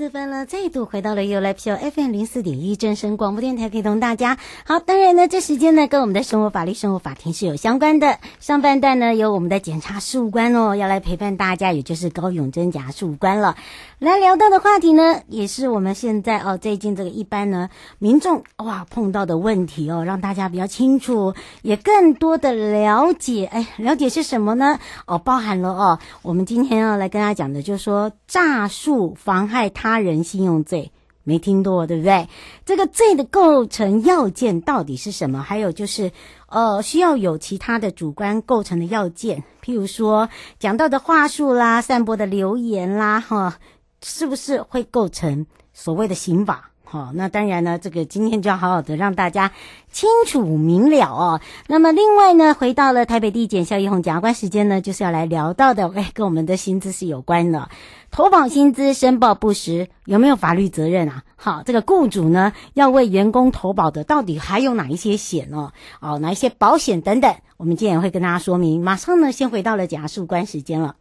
四分了再度回到了 You Live Show FM 零四点一正声广播电台，陪同大家。好，当然呢，这时间呢跟我们的生活法律、生活法庭是有相关的。上半段呢有我们的检察事务官哦，要来陪伴大家，也就是高永贞检察事务官了。来聊到的话题呢，也是我们现在哦最近这个一般呢民众哇碰到的问题哦，让大家比较清楚，也更多的了解。哎，了解是什么呢？哦，包含了哦，我们今天要来跟大家讲的，就是说诈术妨害他他人。信用罪没听过，对不对？这个罪的构成要件到底是什么？还有就是，呃，需要有其他的主观构成的要件，譬如说讲到的话术啦、散播的留言啦，哈，是不是会构成所谓的刑法？好，那当然呢，这个今天就要好好的让大家清楚明了哦。那么另外呢，回到了台北地检萧奕弘检察官时间呢，就是要来聊到的，哎，跟我们的薪资是有关的。投保薪资申报不实，有没有法律责任啊？好，这个雇主呢要为员工投保的，到底还有哪一些险哦？哦，哪一些保险等等，我们今天也会跟大家说明。马上呢，先回到了检察事务官时间了。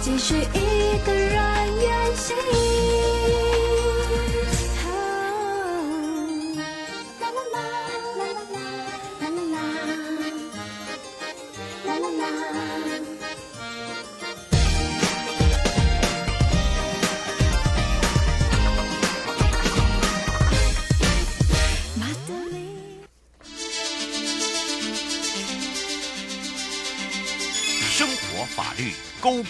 继续一个人远行。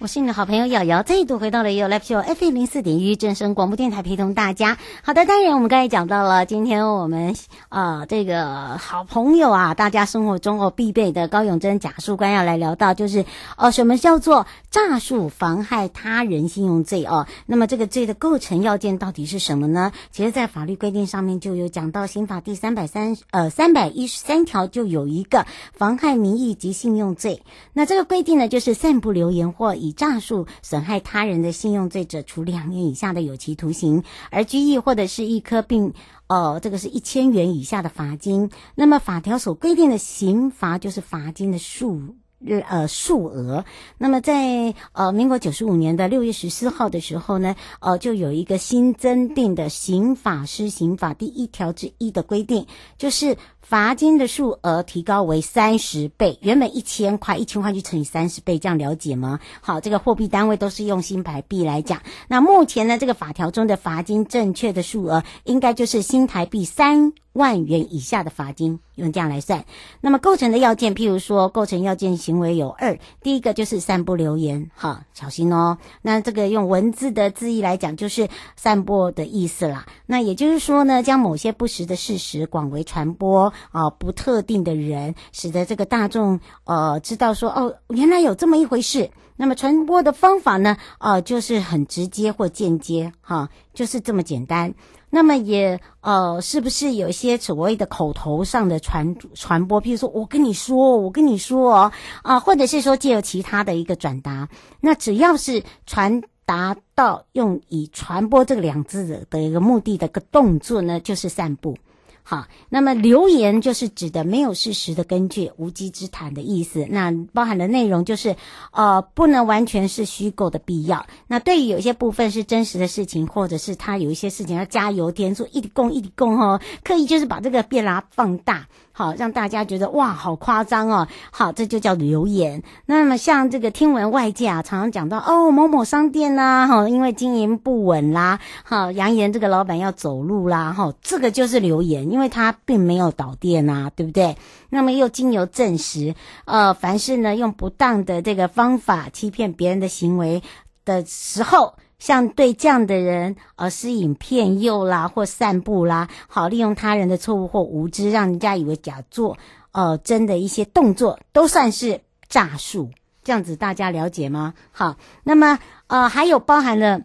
我是你的好朋友瑶瑶，再度回到了 u Live Show FM 零四点一正声广播电台，陪同大家。好的，当然我们刚才讲到了，今天我们呃这个好朋友啊，大家生活中哦必备的高永珍假树官要来聊到，就是呃什么叫做诈术妨害他人信用罪哦？那么这个罪的构成要件到底是什么呢？其实，在法律规定上面就有讲到，刑法第三百三呃三百一十三条就有一个妨害名誉及信用罪。那这个规定呢，就是散布流言或以以诈术损害他人的信用罪者，处两年以下的有期徒刑，而拘役或者是一科并呃这个是一千元以下的罚金。那么法条所规定的刑罚就是罚金的数。呃数额，那么在呃民国九十五年的六月十四号的时候呢，呃就有一个新增定的刑法施行法第一条之一的规定，就是罚金的数额提高为三十倍，原本一千块，一千块就乘以三十倍，这样了解吗？好，这个货币单位都是用新台币来讲。那目前呢，这个法条中的罚金正确的数额应该就是新台币三万元以下的罚金，用这样来算。那么构成的要件，譬如说构成要件行为有二，第一个就是散布留言，好，小心哦。那这个用文字的字义来讲，就是散播的意思啦。那也就是说呢，将某些不实的事实广为传播啊、不特定的人，使得这个大众呃知道说哦，原来有这么一回事。那么传播的方法呢，呃，就是很直接或间接，哈，就是这么简单。那么也呃，是不是有一些所谓的口头上的传传播？譬如说我跟你说，我跟你说哦，啊、或者是说借由其他的一个转达，那只要是传达到用以传播这个两字的的一个目的的一个动作呢，就是散布。好，那么流言就是指的没有事实的根据、无稽之谈的意思。那包含的内容就是，呃，不能完全是虚构的必要。那对于有些部分是真实的事情，或者是他有一些事情要加油添醋，一供一供哦，刻意就是把这个变拉放大。好，让大家觉得哇，好夸张哦！好，这就叫流言。那么像这个听闻外界啊，常常讲到哦，某某商店呐，哈，因为经营不稳啦，哈，扬言这个老板要走路啦，哈，这个就是流言，因为他并没有倒店呐，对不对？那么又经由证实，呃，凡是呢用不当的这个方法欺骗别人的行为的时候。像对这样的人，呃，施以骗诱啦，或散布啦，好，利用他人的错误或无知，让人家以为假作，呃，真的一些动作，都算是诈术。这样子大家了解吗？好，那么呃，还有包含了。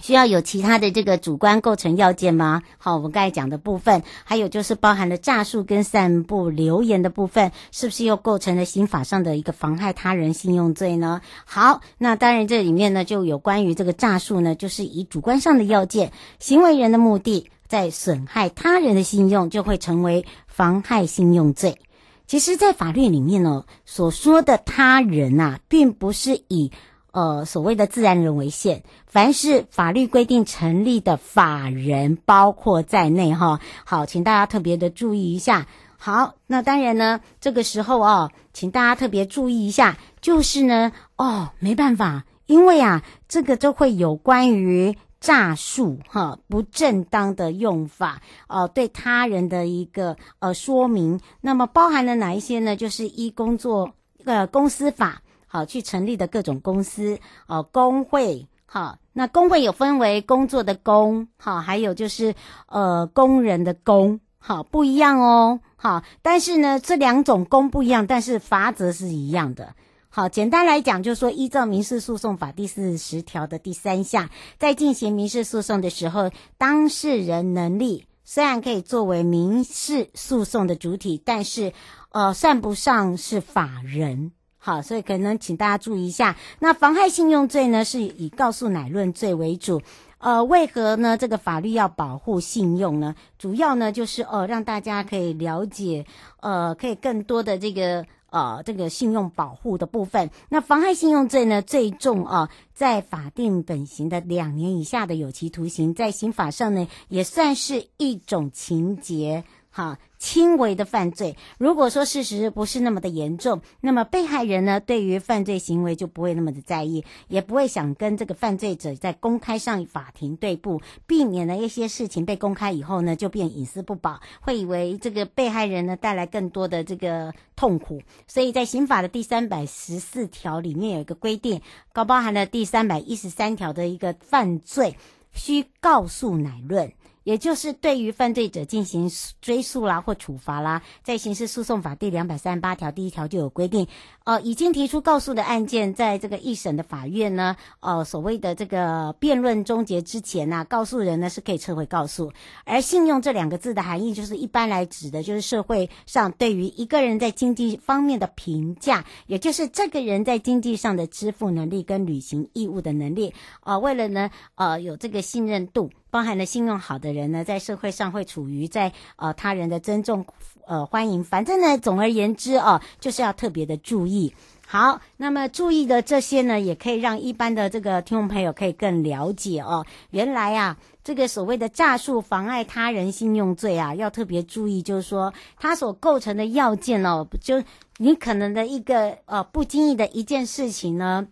需要有其他的这个主观构成要件吗？好，我们刚才讲的部分，还有就是包含了诈术跟散布流言的部分，是不是又构成了刑法上的一个妨害他人信用罪呢？好，那当然这里面呢就有关于这个诈术呢，就是以主观上的要件，行为人的目的在损害他人的信用，就会成为妨害信用罪。其实，在法律里面呢，所说的他人、啊，并不是以。呃，所谓的自然人为限，凡是法律规定成立的法人，包括在内哈。好，请大家特别的注意一下。好，那当然呢，这个时候哦，请大家特别注意一下，就是呢，哦，没办法，因为啊，这个就会有关于诈术哈，不正当的用法，呃，对他人的一个呃说明。那么包含了哪一些呢？就是依工作呃公司法。好，去成立的各种公司，哦，工会，好，那工会有分为工作的工，好，还有就是呃工人的工，好，不一样哦，好，但是呢这两种工不一样，但是罚则是一样的。好，简单来讲，就是说依照民事诉讼法第四十条的第三项，在进行民事诉讼的时候，当事人能力虽然可以作为民事诉讼的主体，但是呃算不上是法人。好，所以可能请大家注意一下。那妨害信用罪呢，是以告诉乃论罪为主。呃，为何呢？这个法律要保护信用呢？主要呢就是呃，让大家可以了解，呃，可以更多的这个呃这个信用保护的部分。那妨害信用罪呢，最重啊，在法定本刑的两年以下的有期徒刑，在刑法上呢也算是一种情节。好，轻微的犯罪，如果说事实不是那么的严重，那么被害人呢，对于犯罪行为就不会那么的在意，也不会想跟这个犯罪者在公开上法庭对簿，避免了一些事情被公开以后呢，就变隐私不保，会以为这个被害人呢带来更多的这个痛苦。所以在刑法的第三百十四条里面有一个规定，高包含了第三百一十三条的一个犯罪需告诉乃论。也就是对于犯罪者进行追诉啦或处罚啦，在刑事诉讼法第两百三十八条第一条就有规定，呃，已经提出告诉的案件，在这个一审的法院呢，呃，所谓的这个辩论终结之前呢，告诉人呢是可以撤回告诉。而信用这两个字的含义，就是一般来指的就是社会上对于一个人在经济方面的评价，也就是这个人在经济上的支付能力跟履行义务的能力，呃，为了呢，呃，有这个信任度。包含了信用好的人呢，在社会上会处于在呃他人的尊重呃欢迎，反正呢，总而言之哦，就是要特别的注意。好，那么注意的这些呢，也可以让一般的这个听众朋友可以更了解哦。原来啊，这个所谓的诈术妨碍他人信用罪啊，要特别注意，就是说它所构成的要件哦，就你可能的一个呃不经意的一件事情呢，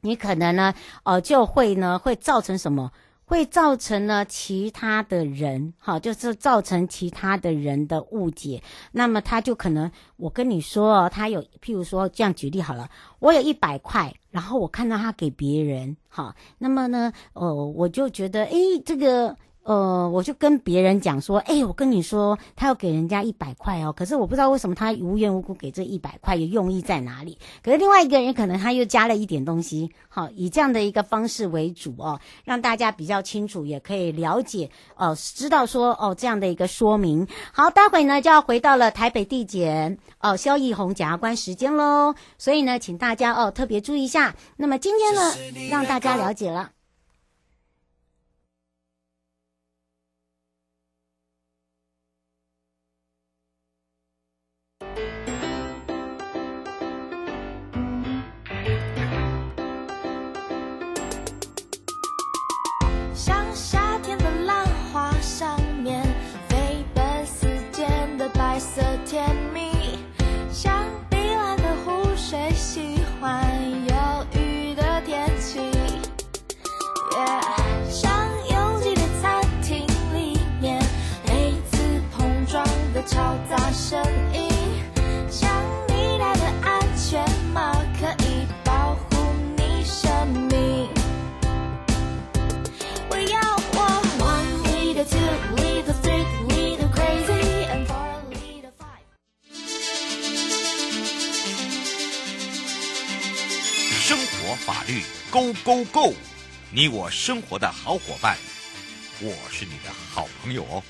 你可能呢呃就会呢会造成什么？会造成呢其他的人，哈，就是造成其他的人的误解。那么他就可能，我跟你说，他有，譬如说这样举例好了，我有一百块，然后我看到他给别人，哈，那么呢，呃，我就觉得，诶，这个。呃，我就跟别人讲说，哎，我跟你说，他要给人家一百块哦，可是我不知道为什么他无缘无故给这一百块，有用意在哪里？可是另外一个人可能他又加了一点东西，好，以这样的一个方式为主哦，让大家比较清楚，也可以了解，哦，知道说哦这样的一个说明。好，待会呢就要回到了台北地检哦萧义宏检察官时间喽，所以呢，请大家哦特别注意一下。那么今天呢，让大家了解了。像夏天的浪花上面飞奔时间的白色甜蜜。像碧蓝的湖水喜欢有雨的天气。像拥挤的餐厅里面每次碰撞的嘈杂声生活法律 Go Go Go！你我生活的好伙伴，我是你的好朋友哦。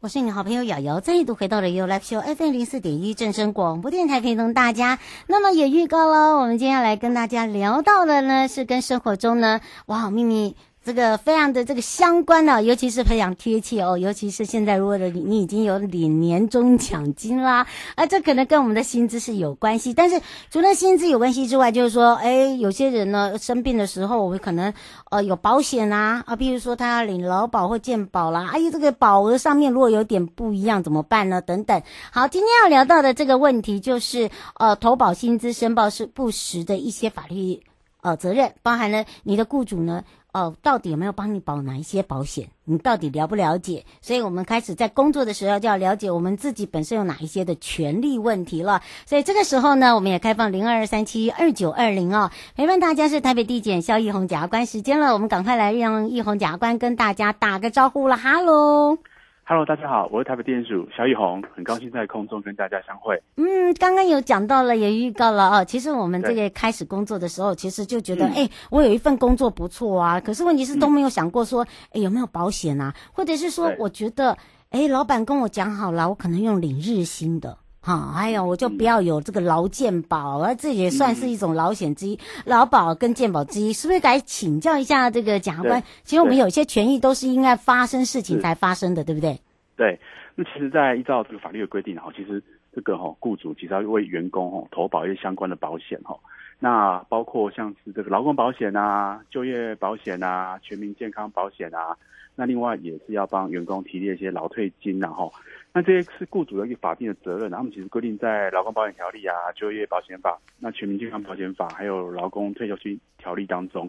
我是你好朋友瑶瑶，再度回到了 U Live Show FM 零四点一正声广播电台，陪同大家。那么也预告了，我们接下来跟大家聊到的呢，是跟生活中呢，哇，秘密。这个非常的这个相关的，尤其是非常贴切哦。尤其是现在，如果你你已经有领年终奖金啦，啊，这可能跟我们的薪资是有关系。但是除了薪资有关系之外，就是说，哎，有些人呢生病的时候，我们可能呃有保险啊，啊，比如说他要领劳保或健保啦，哎呀，这个保额上面如果有点不一样怎么办呢？等等。好，今天要聊到的这个问题就是，呃，投保薪资申报是不实的一些法律。呃责任，包含了你的雇主呢。哦，到底有没有帮你保哪一些保险？你到底了不了解？所以我们开始在工作的时候就要了解我们自己本身有哪一些的权利问题了。所以这个时候呢，我们也开放零二二三七二九二零哦，陪伴大家是台北地检萧奕弘检察官时间了，我们赶快来让奕弘检察官跟大家打个招呼了，哈喽。Hello，大家好，我是台北地检署萧奕弘，很高兴在空中跟大家相会。嗯，刚刚有讲到了，也预告了啊。其实我们这个开始工作的时候，其实就觉得，哎、嗯欸，我有一份工作不错啊。可是问题是都没有想过说，哎、嗯欸，有没有保险啊？或者是说，我觉得，哎、欸，老板跟我讲好了，我可能用领日薪的。好，哎呀我就不要有这个劳健保，而、嗯、这也算是一种劳险之一，劳、嗯、保跟健保之一，是不是该请教一下这个检察官？其实我们有一些权益都是应该发生事情才发生的，对不对？对，那其实，在依照这个法律的规定哈，其实这个哈，雇主其实要为员工哈投保一些相关的保险哈，那包括像是这个劳工保险啊、就业保险啊、全民健康保险啊，那另外也是要帮员工提列一些劳退金然后。那这些是雇主的一个法定的责任，他们其实规定在劳工保险条例啊、就业保险法、那全民健康保险法，还有劳工退休金条例当中。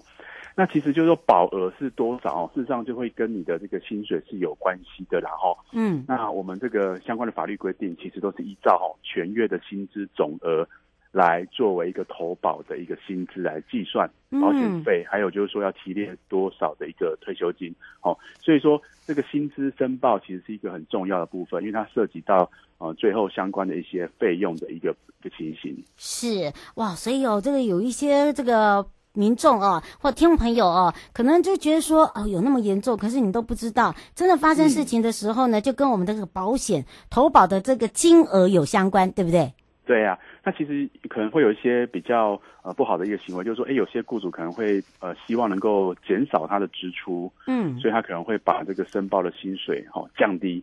那其实就是说保额是多少，事实上就会跟你的这个薪水是有关系的，然后，嗯，那我们这个相关的法律规定，其实都是依照哈全月的薪资总额。来作为一个投保的一个薪资来计算保险费，嗯，还有就是说要提列多少的一个退休金，哦，所以说这个薪资申报其实是一个很重要的部分，因为它涉及到呃最后相关的一些费用的一个一个情形。是哇，所以哦这个有一些这个民众哦，或听众朋友哦，可能就觉得说哦有那么严重，可是你都不知道，真的发生事情的时候呢，嗯，就跟我们这个保险投保的这个金额有相关，对不对？对呀、啊，那其实可能会有一些比较呃不好的一个行为，就是说，哎，有些雇主可能会呃希望能够减少他的支出，嗯，所以他可能会把这个申报的薪水哈、哦、降低。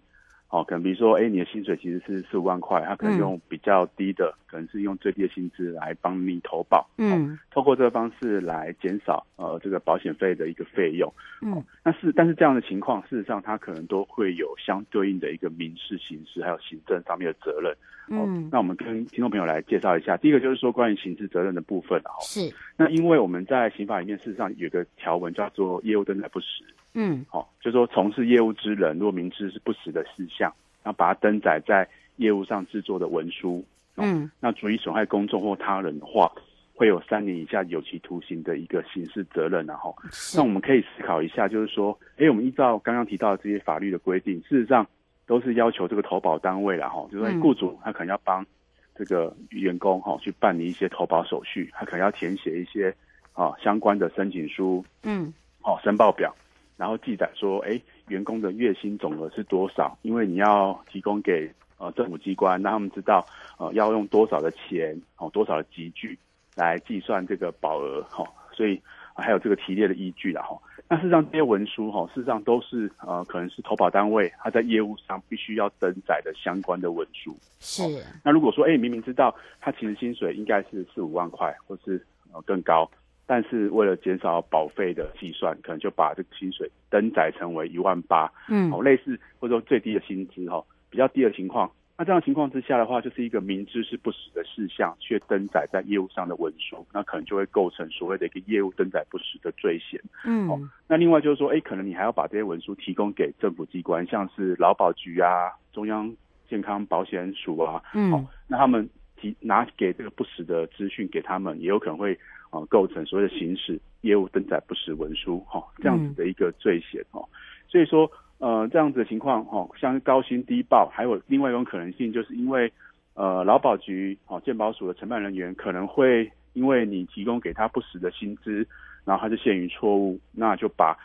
哦，可能比如说，哎，你的薪水其实是四五万块，他可能用比较低的，嗯、可能是用最低的薪资来帮你投保，嗯，透过这个方式来减少呃这个保险费的一个费用，嗯，哦、那是但是这样的情况，事实上他可能都会有相对应的一个民事、刑事还有行政上面的责任，哦、嗯，那我们跟听众朋友来介绍一下，第一个就是说关于刑事责任的部分，哦，是，那因为我们在刑法里面事实上有个条文叫做业务登载不实。嗯，好、哦，就是说从事业务之人，如果明知是不实的事项，然后把它登载在业务上制作的文书，哦、嗯，那足以损害公众或他人的话，会有三年以下有期徒刑的一个刑事责任。然后，那我们可以思考一下，就是说，哎，我们依照刚刚提到的这些法律的规定，事实上都是要求这个投保单位，然后就是雇主他可能要帮这个员工哈、哦、去办理一些投保手续，他可能要填写一些啊、哦、相关的申请书，嗯，好、哦，申报表。然后记载说，哎，员工的月薪总额是多少？因为你要提供给呃政府机关，让他们知道呃要用多少的钱哦，多少的集聚来计算这个保额哈、哦。所以、呃、还有这个提列的依据了哈、哦。那事实上这些文书哈、哦，事实上都是呃可能是投保单位他在业务上必须要登载的相关的文书。是、哦。那如果说哎明明知道他其实薪水应该是四五万块，或是呃更高。但是为了减少保费的计算，可能就把这个薪水登载成为一万八，嗯，哦，类似或者说最低的薪资哈，比较低的情况。那这样的情况之下的话，就是一个明知是不实的事项，却登载在业务上的文书，那可能就会构成所谓的一个业务登载不实的罪嫌。嗯，哦，那另外就是说，哎，可能你还要把这些文书提供给政府机关，像是劳保局啊、中央健康保险署啊，嗯，哦，那他们提拿给这个不实的资讯给他们，也有可能会。啊，构成所谓的行使业务登载不实文书，哈，这样子的一个罪嫌，哈、嗯，所以说，呃，这样子的情况，哈，像高薪低报，还有另外一种可能性，就是因为，呃，劳保局，哦，健保署的承办人员可能会因为你提供给他不实的薪资，然后他就陷于错误，那就把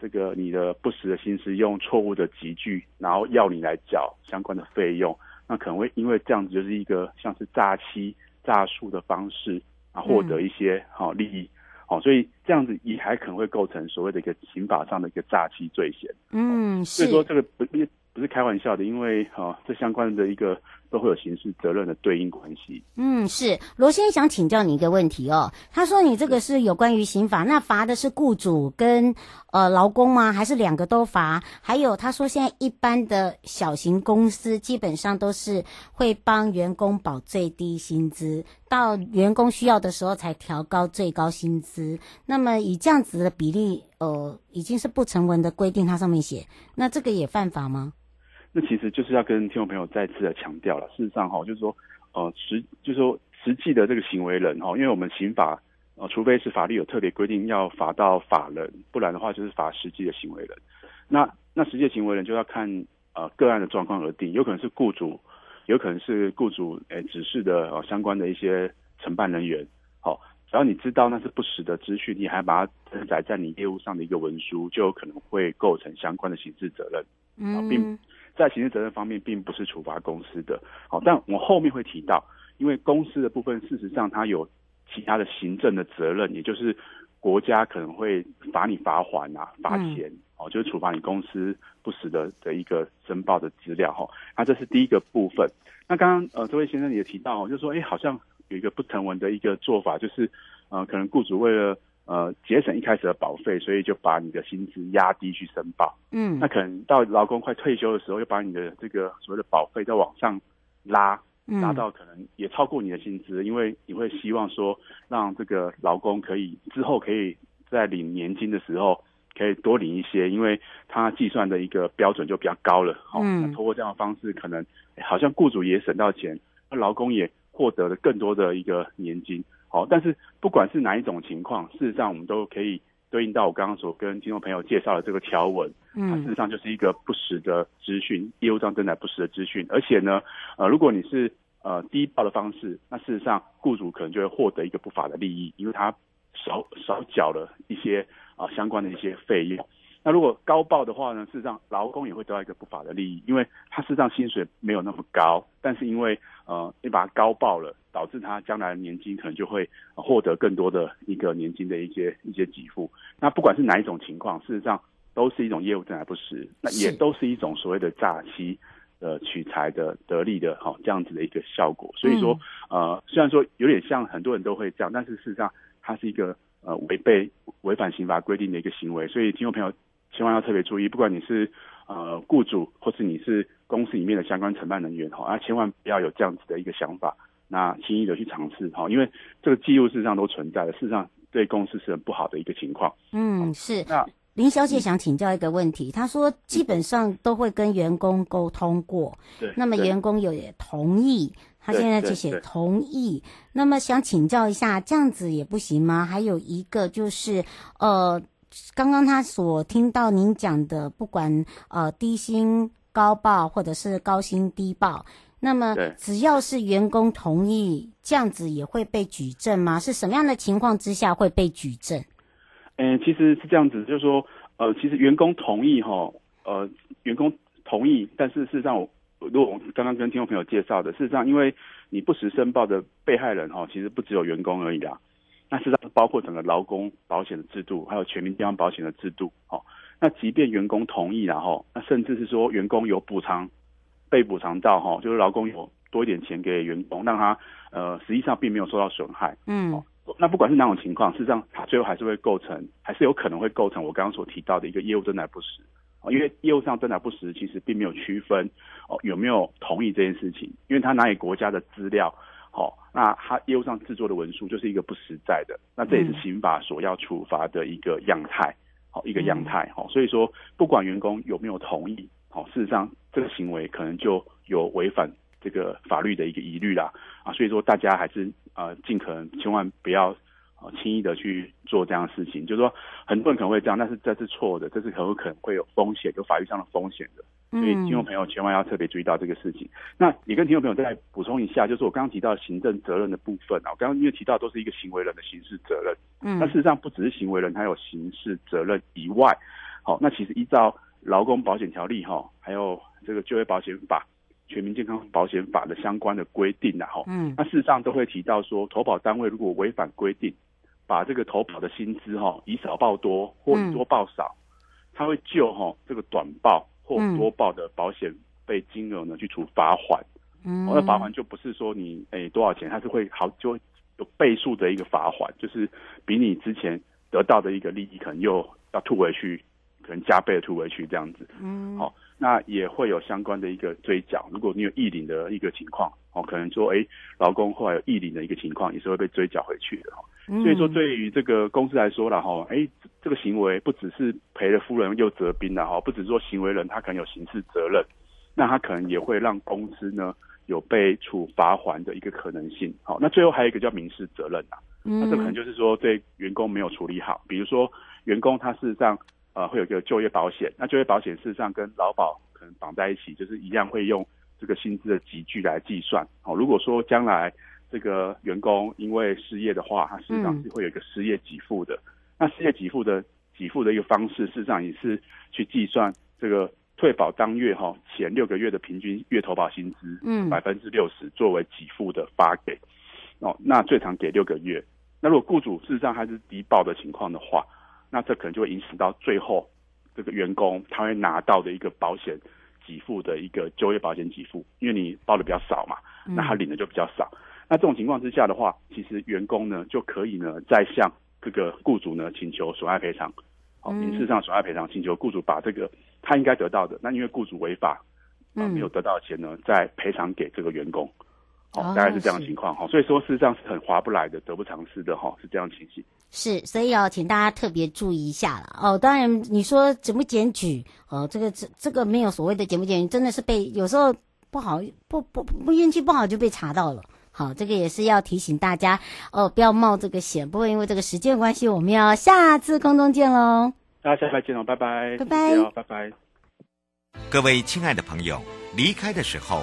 这个你的不实的薪资用错误的集聚，然后要你来缴相关的费用，那可能会因为这样子就是一个像是诈欺、诈术的方式。啊，获得一些好利益，好、嗯，所以这样子也还可能会构成所谓的一个刑法上的一个诈欺罪嫌。嗯，所以说这个不不不是开玩笑的，因为哈、啊，这相关的一个都会有刑事责任的对应关系。嗯，是罗先想请教你一个问题哦。他说你这个是有关于刑法，那罚的是雇主跟呃劳工吗？还是两个都罚？还有他说现在一般的小型公司基本上都是会帮员工保最低薪资，到员工需要的时候才调高最高薪资。那么以这样子的比例，呃，已经是不成文的规定，它上面写，那这个也犯法吗？那其实就是要跟听众朋友再次的强调了。事实上，哈，就是说，呃，实就是说，实际的这个行为人，哈，因为我们刑法，呃，除非是法律有特别规定要罚到法人，不然的话就是罚实际的行为人。那那实际行为人就要看呃个案的状况而定，有可能是雇主，有可能是雇主诶指示的呃相关的一些承办人员，好，只要你知道那是不实的资讯，你还把它登载在你业务上的一个文书，就有可能会构成相关的刑事责任，嗯，并。在刑事责任方面，并不是处罚公司的，好，但我后面会提到，因为公司的部分，事实上它有其他的行政的责任，也就是国家可能会罚你罚款啊，罚钱，哦，就是处罚你公司不实的的一个申报的资料，哈，那这是第一个部分。那刚刚呃，这位先生也提到，就是说，哎，好像有一个不成文的一个做法，就是呃，可能雇主为了呃，节省一开始的保费，所以就把你的薪资压低去申报。嗯，那可能到劳工快退休的时候，又把你的这个所谓的保费再往上拉，拉到可能也超过你的薪资，因为你会希望说，让这个劳工可以之后可以在领年金的时候可以多领一些，因为他计算的一个标准就比较高了。好，嗯，那通过这样的方式，可能好像雇主也省到钱，那劳工也获得了更多的一个年金。好，但是不管是哪一种情况，事实上我们都可以对应到我刚刚所跟听众朋友介绍的这个条文，嗯，它事实上就是一个不实的资讯，业务上正在不实的资讯，而且呢，呃，如果你是呃低报的方式，那事实上雇主可能就会获得一个不法的利益，因为他少少缴了一些啊、呃、相关的一些费用。那如果高报的话呢，事实上劳工也会得到一个不法的利益，因为他事实上薪水没有那么高，但是因为呃你把它高报了，导致他将来的年金可能就会获得更多的一个年金的一些一些给付。那不管是哪一种情况，事实上都是一种业务正而不实，那也都是一种所谓的诈欺呃取财的得利的哈这样子的一个效果。所以说呃虽然说有点像很多人都会这样，但是事实上它是一个呃违背违反刑法规定的一个行为，所以听众朋友。千万要特别注意，不管你是呃雇主，或是你是公司里面的相关承办人员哈，啊，千万不要有这样子的一个想法，那轻易的去尝试哈，因为这个记录事实上都存在的，事实上对公司是很不好的一个情况。嗯，是。那林小姐想请教一个问题，她说基本上都会跟员工沟通过，对，那么员工有也同意，她现在就写同意，那么想请教一下，这样子也不行吗？还有一个就是呃。刚刚他所听到您讲的，不管呃低薪高报或者是高薪低报，那么只要是员工同意，这样子也会被举证吗？是什么样的情况之下会被举证？嗯，其实是这样子，就是说，呃，其实员工同意哈，呃，员工同意，但是事实上我，如果我刚刚跟听众朋友介绍的，事实上，因为你不实申报的被害人哈，其实不只有员工而已啦。那实际上包括整个劳工保险的制度，还有全民健康保险的制度。哦，那即便员工同意，然后那甚至是说员工有补偿，被补偿到哈，就是劳工有多一点钱给员工，让他呃实际上并没有受到损害。嗯，那不管是哪种情况，事实上他最后还是会构成，还是有可能会构成我刚刚所提到的一个业务登载不实。哦，因为业务上登载不实，其实并没有区分哦有没有同意这件事情，因为他拿给国家的资料。好、哦，那他业务上制作的文书就是一个不实在的，那这也是刑法所要处罚的一个样态，好、哦，一个样态，好、哦，所以说不管员工有没有同意，好、哦，事实上这个行为可能就有违反这个法律的一个疑虑啦，啊，所以说大家还是呃尽可能千万不要呃轻易的去做这样的事情，就是说很多人可能会这样，但是这是错的，这是很有可能会有风险，有法律上的风险的。所以听众朋友千万要特别注意到这个事情。那也跟听众朋友再补充一下，就是我刚刚提到行政责任的部分啊，我刚刚因为提到都是一个行为人的刑事责任，嗯，那事实上不只是行为人，他有刑事责任以外，好，那其实依照劳工保险条例哈，还有这个就业保险法、全民健康保险法的相关的规定啊，哈，嗯，那事实上都会提到说，投保单位如果违反规定，把这个投保的薪资哈以少报多或以多报少，他会就哈这个短报。或多报的保险费金额呢，去处罚款，嗯，那罚款就不是说你诶多少钱，它是会好就有倍数的一个罚款，就是比你之前得到的一个利益可能又要吐回去，可能加倍的吐回去这样子。嗯，好，那也会有相关的一个追缴。如果你有溢领的一个情况，哦，可能说诶劳工后来有溢领的一个情况，也是会被追缴回去的。所以说，对于这个公司来说了哈，哎，这个行为不只是赔了夫人又折兵了哈，不只是说行为人他可能有刑事责任，那他可能也会让公司呢有被处罚还的一个可能性。好，那最后还有一个叫民事责任啊，那这可能就是说对员工没有处理好，比如说员工他事实上呃会有一个就业保险，那就业保险事实上跟劳保可能绑在一起，就是一样会用这个薪资的集聚来计算。好，如果说将来。这个员工因为失业的话，他事实上是会有一个失业给付的。嗯、那失业给付的给付的一个方式，事实上也是去计算这个退保当月哈前六个月的平均月投保薪资，嗯，百分之六十作为给付的发给。哦，那最长给六个月。那如果雇主事实上还是低报的情况的话，那这可能就会影响到最后这个员工他会拿到的一个保险给付的一个就业保险给付，因为你报的比较少嘛，那他领的就比较少。那这种情况之下的话，其实员工呢就可以呢再向这个雇主呢请求损害赔偿，好，民事上损害赔偿，请求雇主把这个他应该得到的，那因为雇主违法啊没有得到的钱呢，再赔偿给这个员工，好，大概是这样的情况哈。所以说事实上是很划不来的，得不偿失的哈，是这样情形。是，所以要请大家特别注意一下了哦。当然你说检不检举哦，这个这这个没有所谓的检不检举，真的是被有时候不好不不不运气不好就被查到了。好，这个也是要提醒大家哦，不要冒这个险。不过因为这个时间关系，我们要下次空中见喽。大家下次再见喽，拜拜，拜拜，拜拜。各位亲爱的朋友，离开的时候